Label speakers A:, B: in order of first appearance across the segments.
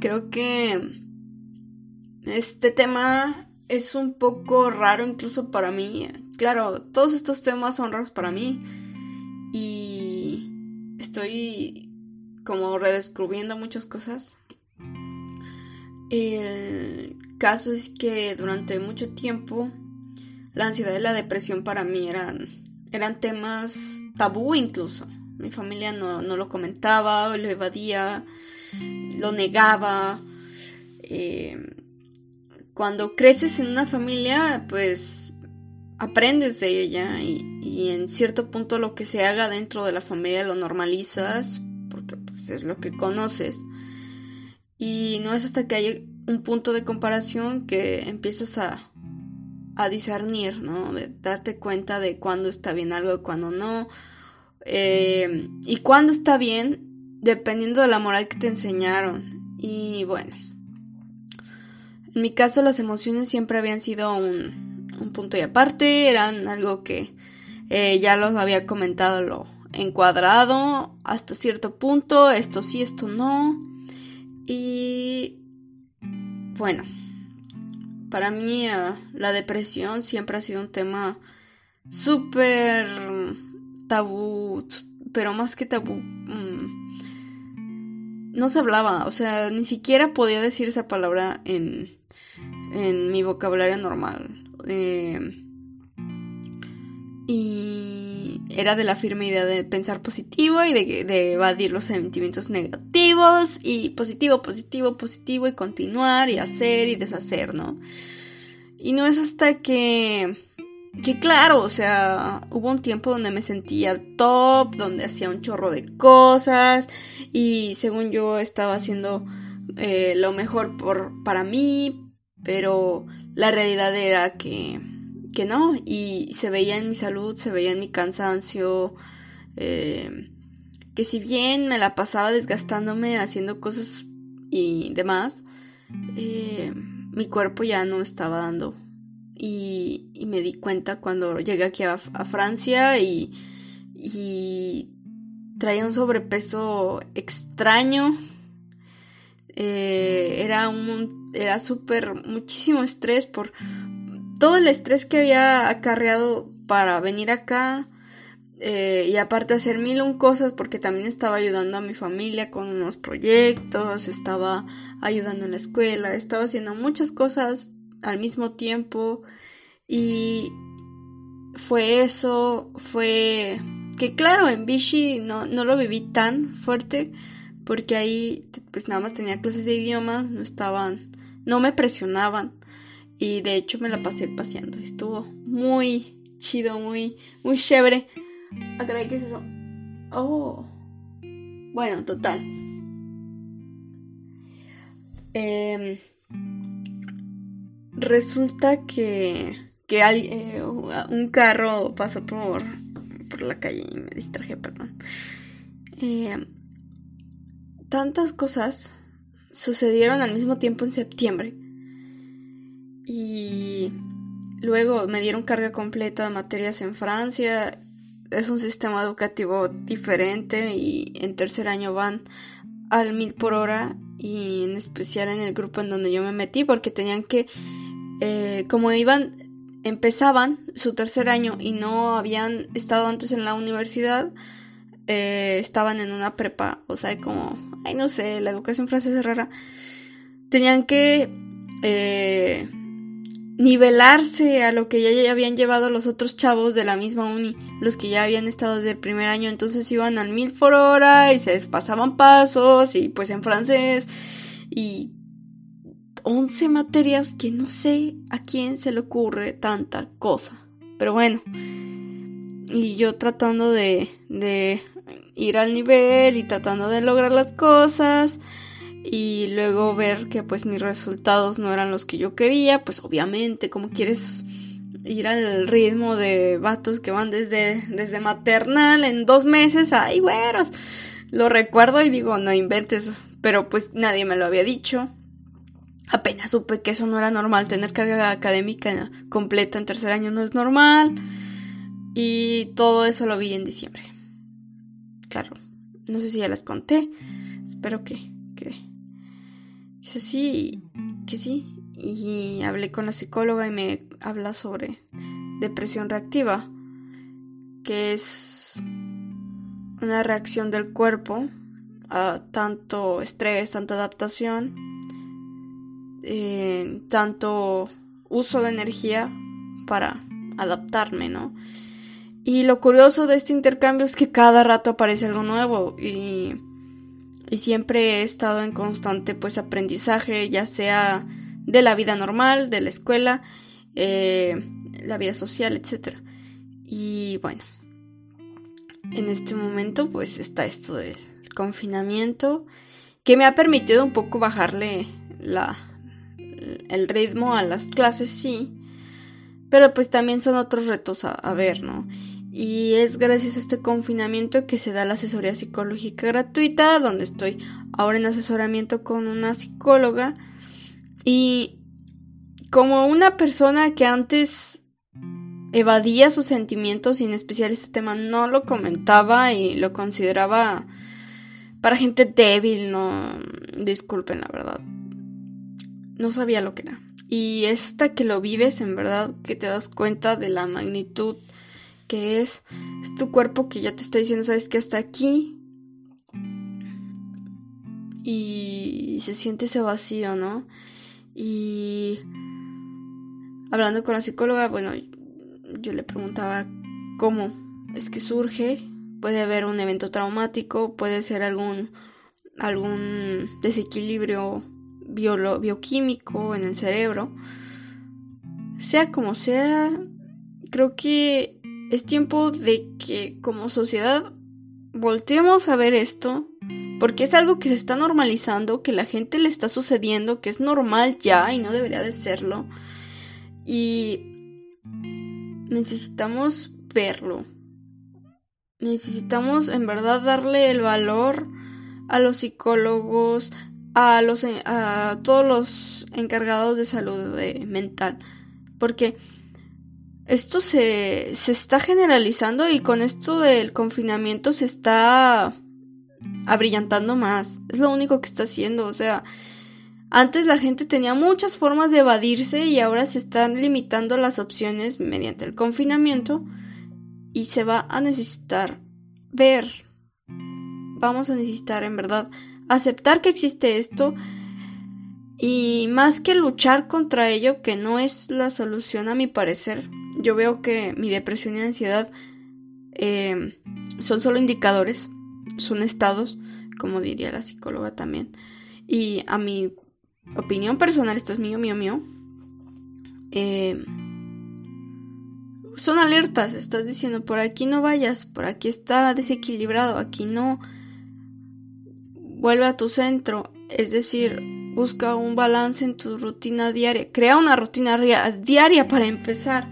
A: creo que este tema es un poco raro incluso para mí. Claro, todos estos temas son raros para mí y estoy como redescubriendo muchas cosas. El caso es que durante mucho tiempo la ansiedad y la depresión para mí eran, eran temas tabú incluso. Mi familia no, lo comentaba, lo evadía, lo negaba. Eh, cuando creces en una familia, pues aprendes de ella y, y, en cierto punto lo que se haga dentro de la familia lo normalizas porque pues, es lo que conoces. Y no es hasta que hay un punto de comparación que empiezas a, a discernir, ¿no? De darte cuenta de cuándo está bien algo y cuándo no. Eh, y cuándo está bien, dependiendo de la moral que te enseñaron. Y bueno, en mi caso las emociones siempre habían sido un, un punto y aparte, eran algo que eh, ya los había comentado lo encuadrado hasta cierto punto, esto sí, esto no. Y bueno, para mí eh, la depresión siempre ha sido un tema súper tabú, pero más que tabú, mm, no se hablaba, o sea, ni siquiera podía decir esa palabra en, en mi vocabulario normal. Eh, y era de la firme idea de pensar positivo y de, de, evadir los sentimientos negativos y positivo, positivo, positivo y continuar y hacer y deshacer, ¿no? Y no es hasta que que claro, o sea, hubo un tiempo donde me sentía top, donde hacía un chorro de cosas y según yo estaba haciendo eh, lo mejor por, para mí, pero la realidad era que que no, y se veía en mi salud, se veía en mi cansancio, eh, que si bien me la pasaba desgastándome haciendo cosas y demás, eh, mi cuerpo ya no estaba dando. Y, me di cuenta cuando llegué aquí a, Francia y, y, traía un sobrepeso extraño. Eh, era un era súper muchísimo estrés por todo el estrés que había acarreado para venir acá eh, y aparte hacer mil un cosas porque también estaba ayudando a mi familia con unos proyectos, estaba ayudando en la escuela, estaba haciendo muchas cosas al mismo tiempo y fue eso, fue que claro, en Vichy no, no lo viví tan fuerte porque ahí pues nada más tenía clases de idiomas, no estaban, no me presionaban y de hecho me la pasé paseando. Estuvo muy chido, muy, muy chévere. Ah, ¿qué es eso? Oh. Bueno, total. Em, resulta que, que eh, un carro pasó por, por la calle y me distraje, perdón. Em, tantas cosas sucedieron al mismo tiempo en septiembre y luego me dieron carga completa de materias en Francia. Es un sistema educativo diferente y en tercer año van al mil por hora y en especial en el grupo en donde yo me metí porque tenían que, eh, como iban, empezaban su tercer año y no habían estado antes en la universidad, eh, estaban en una prepa, o sea, como, ay, no sé, la educación francesa es rara. Tenían que eh, nivelarse a lo que ya, habían llevado los otros chavos de la misma uni, los que ya habían estado desde el primer año, entonces iban al mil por hora y se pasaban pasos y pues en francés y 11 materias que no sé a quién se le ocurre tanta cosa, pero bueno, y yo tratando de, de ir al nivel y tratando de lograr las cosas y luego ver que pues mis resultados no eran los que yo quería, pues obviamente, como quieres ir al ritmo de vatos que van desde, desde maternal en dos meses, ay güeros, lo recuerdo y digo, no inventes, pero pues nadie me lo había dicho. Apenas supe que eso no era normal, tener carga académica completa en tercer año no es normal. Y todo eso lo vi en diciembre. Claro, no sé si ya les conté, espero que, que Que sí, que sí. Y hablé con la psicóloga y me habla sobre depresión reactiva, que es una reacción del cuerpo a tanto estrés, tanta adaptación, eh, tanto uso de energía para adaptarme, ¿no? Y lo curioso de este intercambio es que cada rato aparece algo nuevo y, y siempre he estado en constante pues aprendizaje, ya sea de la vida normal, de la escuela, eh, la vida social, etc. Y bueno, en este momento pues está esto del confinamiento que me ha permitido un poco bajarle la, el ritmo a las clases, sí, pero pues también son otros retos a, ver, ¿no? Y es gracias a este confinamiento que se da la asesoría psicológica gratuita, donde estoy ahora en asesoramiento con una psicóloga. Y como una persona que antes evadía sus sentimientos y en especial este tema no lo comentaba y lo consideraba para gente débil, no disculpen la verdad. No sabía lo que era. Y esta que lo vives, en verdad, que te das cuenta de la magnitud que es, es tu cuerpo que ya te está diciendo, sabes que hasta aquí. Y se siente ese vacío, ¿no? Y hablando con la psicóloga, bueno, yo le preguntaba cómo es que surge. Puede haber un evento traumático, puede ser algún, algún desequilibrio bioquímico en el cerebro. Sea como sea, creo que es tiempo de que como sociedad volteemos a ver esto, porque es algo que se está normalizando, que la gente le está sucediendo, que es normal ya y no debería de serlo. Y necesitamos verlo. Necesitamos en verdad darle el valor a los psicólogos, a los a todos los encargados de salud mental, porque esto se, se está generalizando y con esto del confinamiento se está abrillantando más. Es lo único que está haciendo. O sea, antes la gente tenía muchas formas de evadirse y ahora se están limitando las opciones mediante el confinamiento y se va a necesitar ver. Vamos a necesitar en verdad aceptar que existe esto y más que luchar contra ello, que no es la solución a mi parecer, yo veo que mi depresión y ansiedad eh, son solo indicadores, son estados, como diría la psicóloga también. Y a mi opinión personal, esto es mío, mío, mío, eh, son alertas, estás diciendo, por aquí no vayas, por aquí está desequilibrado, aquí no, vuelve a tu centro, es decir, busca un balance en tu rutina diaria, crea una rutina diaria para empezar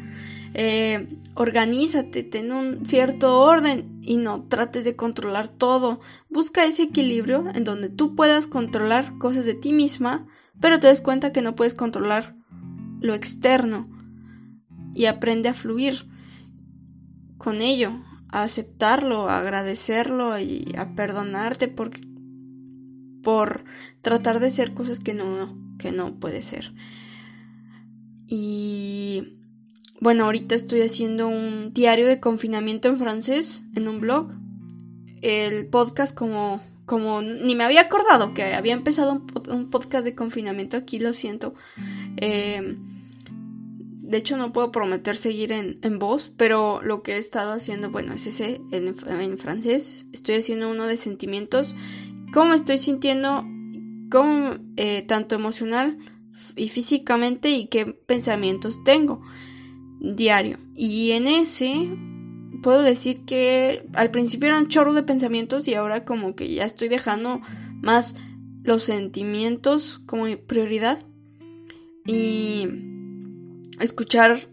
A: eh, organízate, ten un cierto orden y no trates de controlar todo. Busca ese equilibrio en donde tú puedas controlar cosas de ti misma, pero te des cuenta que no puedes controlar lo externo y aprende a fluir con ello, a aceptarlo, a agradecerlo y a perdonarte por, por tratar de ser cosas que no, que no puede ser. Y bueno, ahorita estoy haciendo un diario de confinamiento en francés en un blog. El podcast como como ni me había acordado que había empezado un, podcast de confinamiento aquí, lo siento. Eh, de hecho, no puedo prometer seguir en, voz, pero lo que he estado haciendo, bueno, es ese en, francés. Estoy haciendo uno de sentimientos, cómo estoy sintiendo, cómo, eh, tanto emocional y físicamente, y qué pensamientos tengo diario. Y en ese puedo decir que al principio era un chorro de pensamientos y ahora como que ya estoy dejando más los sentimientos como prioridad y escuchar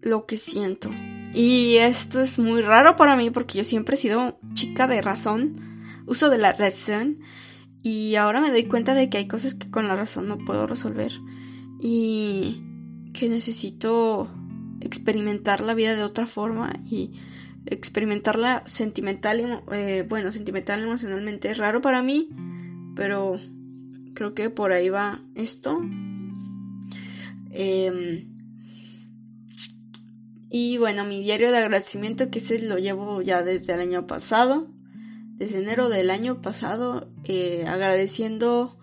A: lo que siento. Y esto es muy raro para mí porque yo siempre he sido chica de razón, uso de la razón y ahora me doy cuenta de que hay cosas que con la razón no puedo resolver. Y que necesito experimentar la vida de otra forma y experimentarla sentimental, eh, bueno, sentimental emocionalmente es raro para mí, pero Creo que por ahí va esto. Em, y bueno, mi diario de agradecimiento, que ese lo llevo ya desde el año pasado, desde enero del año pasado, eh, agradeciendo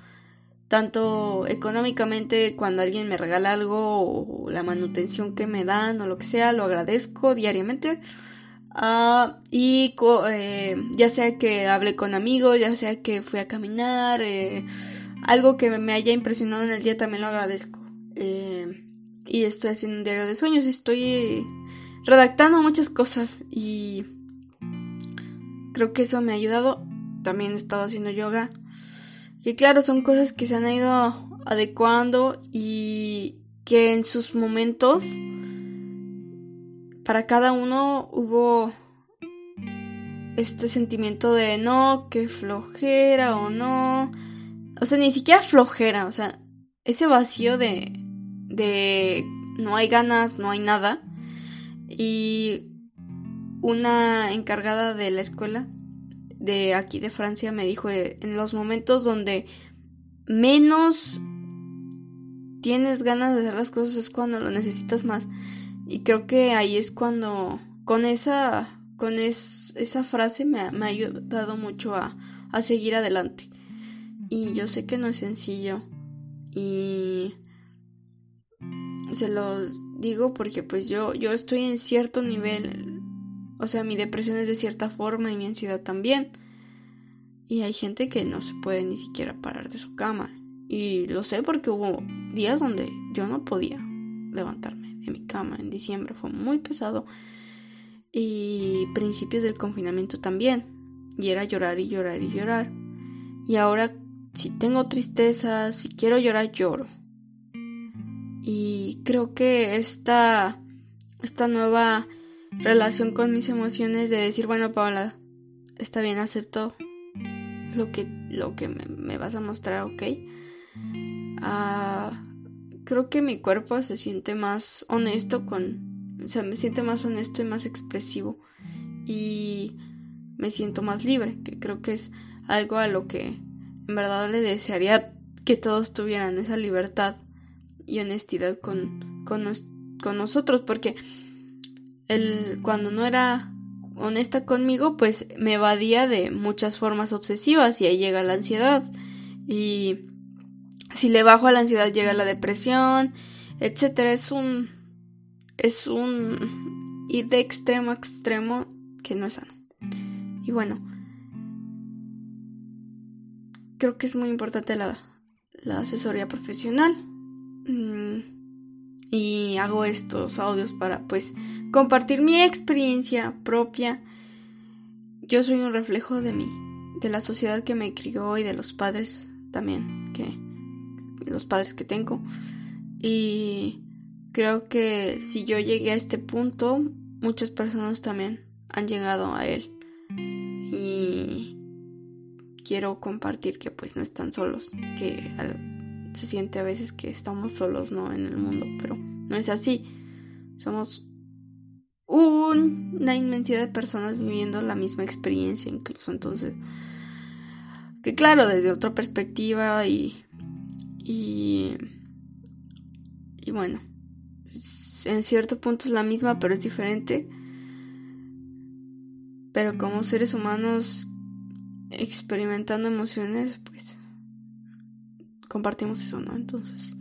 A: tanto económicamente cuando alguien me regala algo o la manutención que me dan o lo que sea, lo agradezco diariamente. Ah, y eh, ya sea que hablé con amigos, ya sea que fui a caminar, eh, algo que me haya impresionado en el día también lo agradezco. Y estoy haciendo un diario de sueños, estoy redactando muchas cosas y creo que eso me ha ayudado. También he estado haciendo yoga. Que claro, son cosas que se han ido adecuando y que en sus momentos para cada uno hubo este sentimiento de no, que flojera o no. O sea, ni siquiera flojera, o sea, ese vacío de, de no hay ganas, no hay nada. Y una encargada de la escuela de aquí de Francia me dijo eh, en los momentos donde menos tienes ganas de hacer las cosas es cuando lo necesitas más. Y creo que ahí es cuando, con esa, con esa frase me, me, ha ayudado mucho a, a seguir adelante. Y yo sé que no es sencillo. Y se los digo porque pues yo, yo estoy en cierto nivel. O sea, mi depresión es de cierta forma y mi ansiedad también. Y hay gente que no se puede ni siquiera parar de su cama. Y lo sé porque hubo días donde yo no podía levantarme en mi cama en diciembre. Fue muy pesado. Y principios del confinamiento también. Y era llorar y llorar y llorar. Y ahora, si tengo tristeza, si quiero llorar, lloro. Y creo que esta, esta nueva relación con mis emociones de decir, bueno, Paula, está bien, acepto lo que, lo que me, vas a mostrar, ok. Ah, creo que mi cuerpo se siente más honesto con, o sea, me siente más honesto y más expresivo y me siento más libre, que creo que es algo a lo que en verdad le desearía que todos tuvieran esa libertad y honestidad con, con, con nosotros, porque el, cuando no era honesta conmigo, pues me evadía de muchas formas obsesivas y ahí llega la ansiedad y si le bajo a la ansiedad llega la depresión, etcétera. Es un. Es un. ir de extremo a extremo que no es sano. Y bueno. Creo que es muy importante la, la asesoría profesional. Y hago estos audios para pues compartir mi experiencia propia. Yo soy un reflejo de mí, de la sociedad que me crió y de los padres también que los padres que tengo. Y creo que si yo llegué a este punto, muchas personas también han llegado a él. Y quiero compartir que pues no están solos, que se siente a veces que estamos solos, ¿no? En el mundo, pero no es así. Somos una inmensidad de personas viviendo la misma experiencia incluso. Entonces, que claro, desde otra perspectiva y y, y bueno, en cierto punto es la misma, pero es diferente. Pero como seres humanos experimentando emociones, pues compartimos eso, ¿no? Entonces,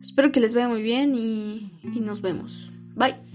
A: espero que les vaya muy bien y, y nos vemos. Bye.